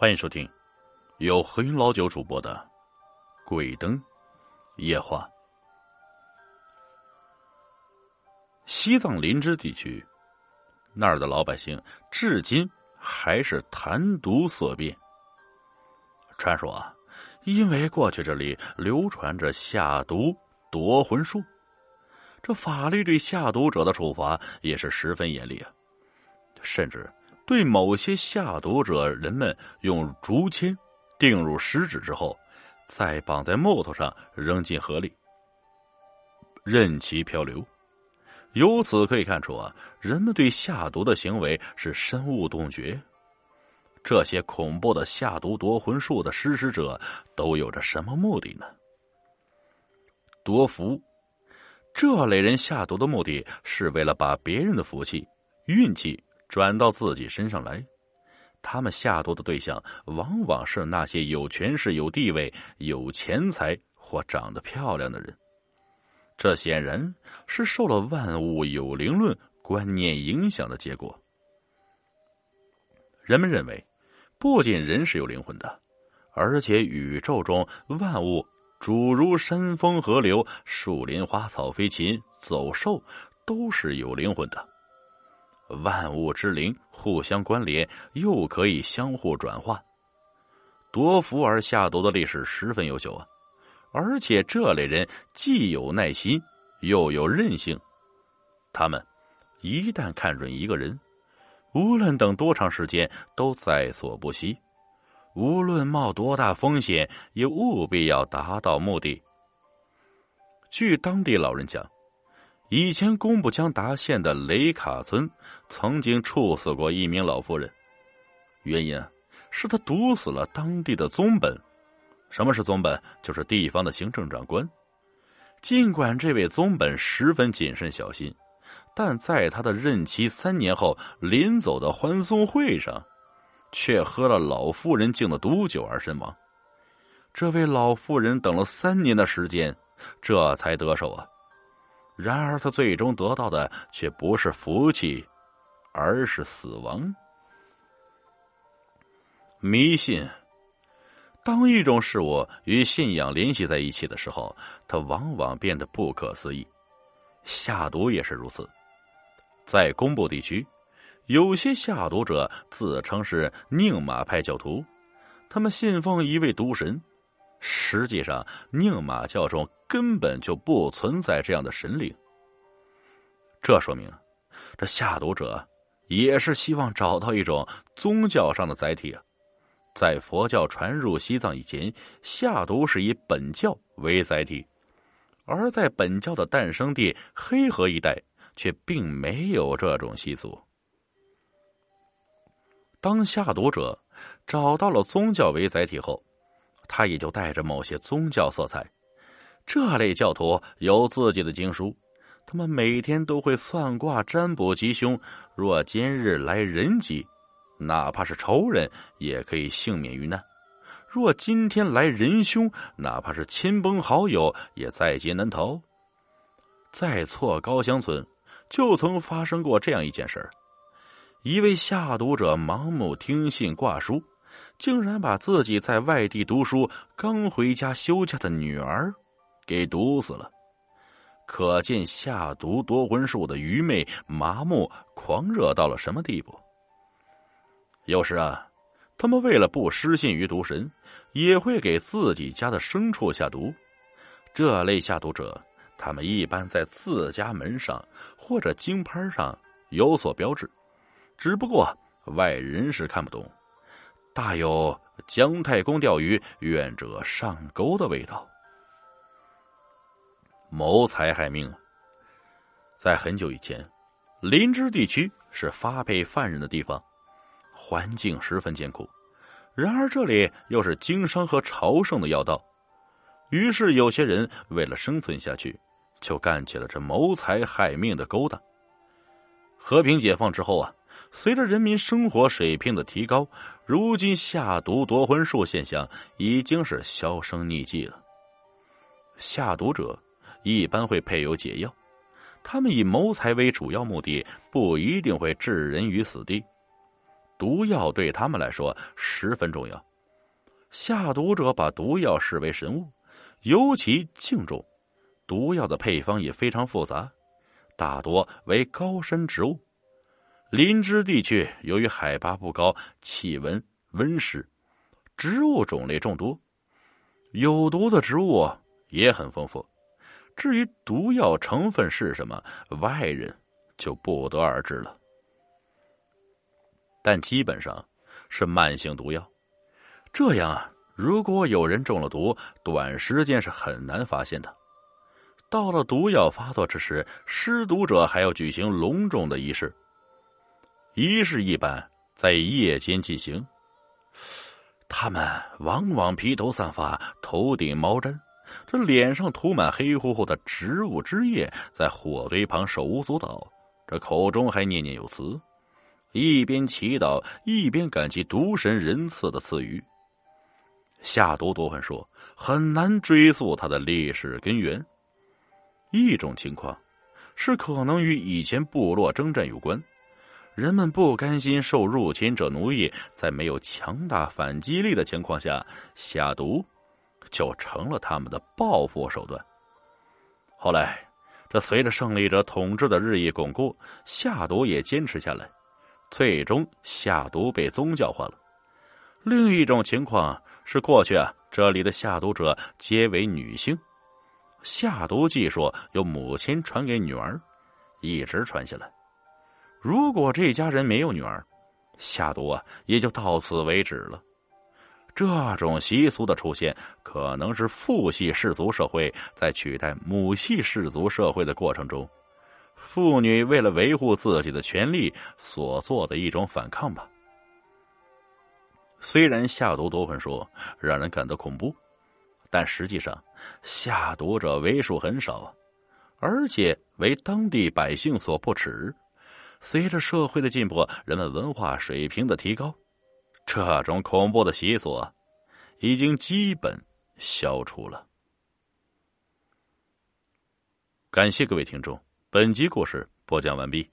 欢迎收听由何云老九主播的《鬼灯夜话》。西藏林芝地区那儿的老百姓至今还是谈毒色变。传说啊，因为过去这里流传着下毒夺魂术，这法律对下毒者的处罚也是十分严厉啊，甚至。对某些下毒者，人们用竹签钉入食指之后，再绑在木头上扔进河里，任其漂流。由此可以看出啊，人们对下毒的行为是深恶痛绝。这些恐怖的下毒夺魂术的实施者都有着什么目的呢？夺福，这类人下毒的目的是为了把别人的福气、运气。转到自己身上来，他们下毒的对象往往是那些有权势、有地位、有钱财或长得漂亮的人。这显然是受了万物有灵论观念影响的结果。人们认为，不仅人是有灵魂的，而且宇宙中万物，诸如山峰、河流、树林、花草、飞禽、走兽，都是有灵魂的。万物之灵互相关联，又可以相互转化。夺福而下毒的历史十分悠久啊！而且这类人既有耐心，又有韧性。他们一旦看准一个人，无论等多长时间，都在所不惜。无论冒多大风险，也务必要达到目的。据当地老人讲。以前，工布江达县的雷卡村曾经处死过一名老妇人，原因是他毒死了当地的宗本。什么是宗本？就是地方的行政长官。尽管这位宗本十分谨慎小心，但在他的任期三年后临走的欢送会上，却喝了老妇人敬的毒酒而身亡。这位老妇人等了三年的时间，这才得手啊。然而，他最终得到的却不是福气，而是死亡。迷信，当一种事物与信仰联系在一起的时候，它往往变得不可思议。下毒也是如此。在工部地区，有些下毒者自称是宁玛派教徒，他们信奉一位毒神。实际上，宁玛教中根本就不存在这样的神灵。这说明，这下毒者也是希望找到一种宗教上的载体啊。在佛教传入西藏以前，下毒是以本教为载体，而在本教的诞生地黑河一带，却并没有这种习俗。当下毒者找到了宗教为载体后，他也就带着某些宗教色彩。这类教徒有自己的经书，他们每天都会算卦占卜吉凶。若今日来人吉，哪怕是仇人也可以幸免于难；若今天来人凶，哪怕是亲朋好友也在劫难逃。在错高乡村，就曾发生过这样一件事儿：一位下毒者盲目听信卦书。竟然把自己在外地读书、刚回家休假的女儿给毒死了，可见下毒夺魂术的愚昧、麻木、狂热到了什么地步。有时啊，他们为了不失信于毒神，也会给自己家的牲畜下毒。这类下毒者，他们一般在自家门上或者金牌上有所标志，只不过外人是看不懂。大有姜太公钓鱼，愿者上钩的味道。谋财害命，在很久以前，林芝地区是发配犯人的地方，环境十分艰苦。然而这里又是经商和朝圣的要道，于是有些人为了生存下去，就干起了这谋财害命的勾当。和平解放之后啊。随着人民生活水平的提高，如今下毒夺魂术现象已经是销声匿迹了。下毒者一般会配有解药，他们以谋财为主要目的，不一定会置人于死地。毒药对他们来说十分重要。下毒者把毒药视为神物，尤其敬重。毒药的配方也非常复杂，大多为高山植物。林芝地区由于海拔不高，气温温湿，植物种类众多，有毒的植物也很丰富。至于毒药成分是什么，外人就不得而知了。但基本上是慢性毒药。这样啊，如果有人中了毒，短时间是很难发现的。到了毒药发作之时，施毒者还要举行隆重的仪式。仪式一般在夜间进行。他们往往披头散发，头顶毛毡，这脸上涂满黑乎乎的植物汁液，在火堆旁手舞足蹈，这口中还念念有词，一边祈祷一边感激毒神仁赐的赐予。下毒多魂说很难追溯他的历史根源。一种情况是可能与以前部落征战有关，人们不甘心受入侵者奴役，在没有强大反击力的情况下下毒，就成了他们的报复手段。后来，这随着胜利者统治的日益巩固，下毒也坚持下来，最终下毒被宗教化了。另一种情况。是过去啊，这里的下毒者皆为女性，下毒技术由母亲传给女儿，一直传下来。如果这家人没有女儿，下毒啊也就到此为止了。这种习俗的出现，可能是父系氏族社会在取代母系氏族社会的过程中，妇女为了维护自己的权利所做的一种反抗吧。虽然下毒夺魂说让人感到恐怖，但实际上下毒者为数很少，而且为当地百姓所不齿。随着社会的进步，人们文化水平的提高，这种恐怖的习俗已经基本消除了。感谢各位听众，本集故事播讲完毕。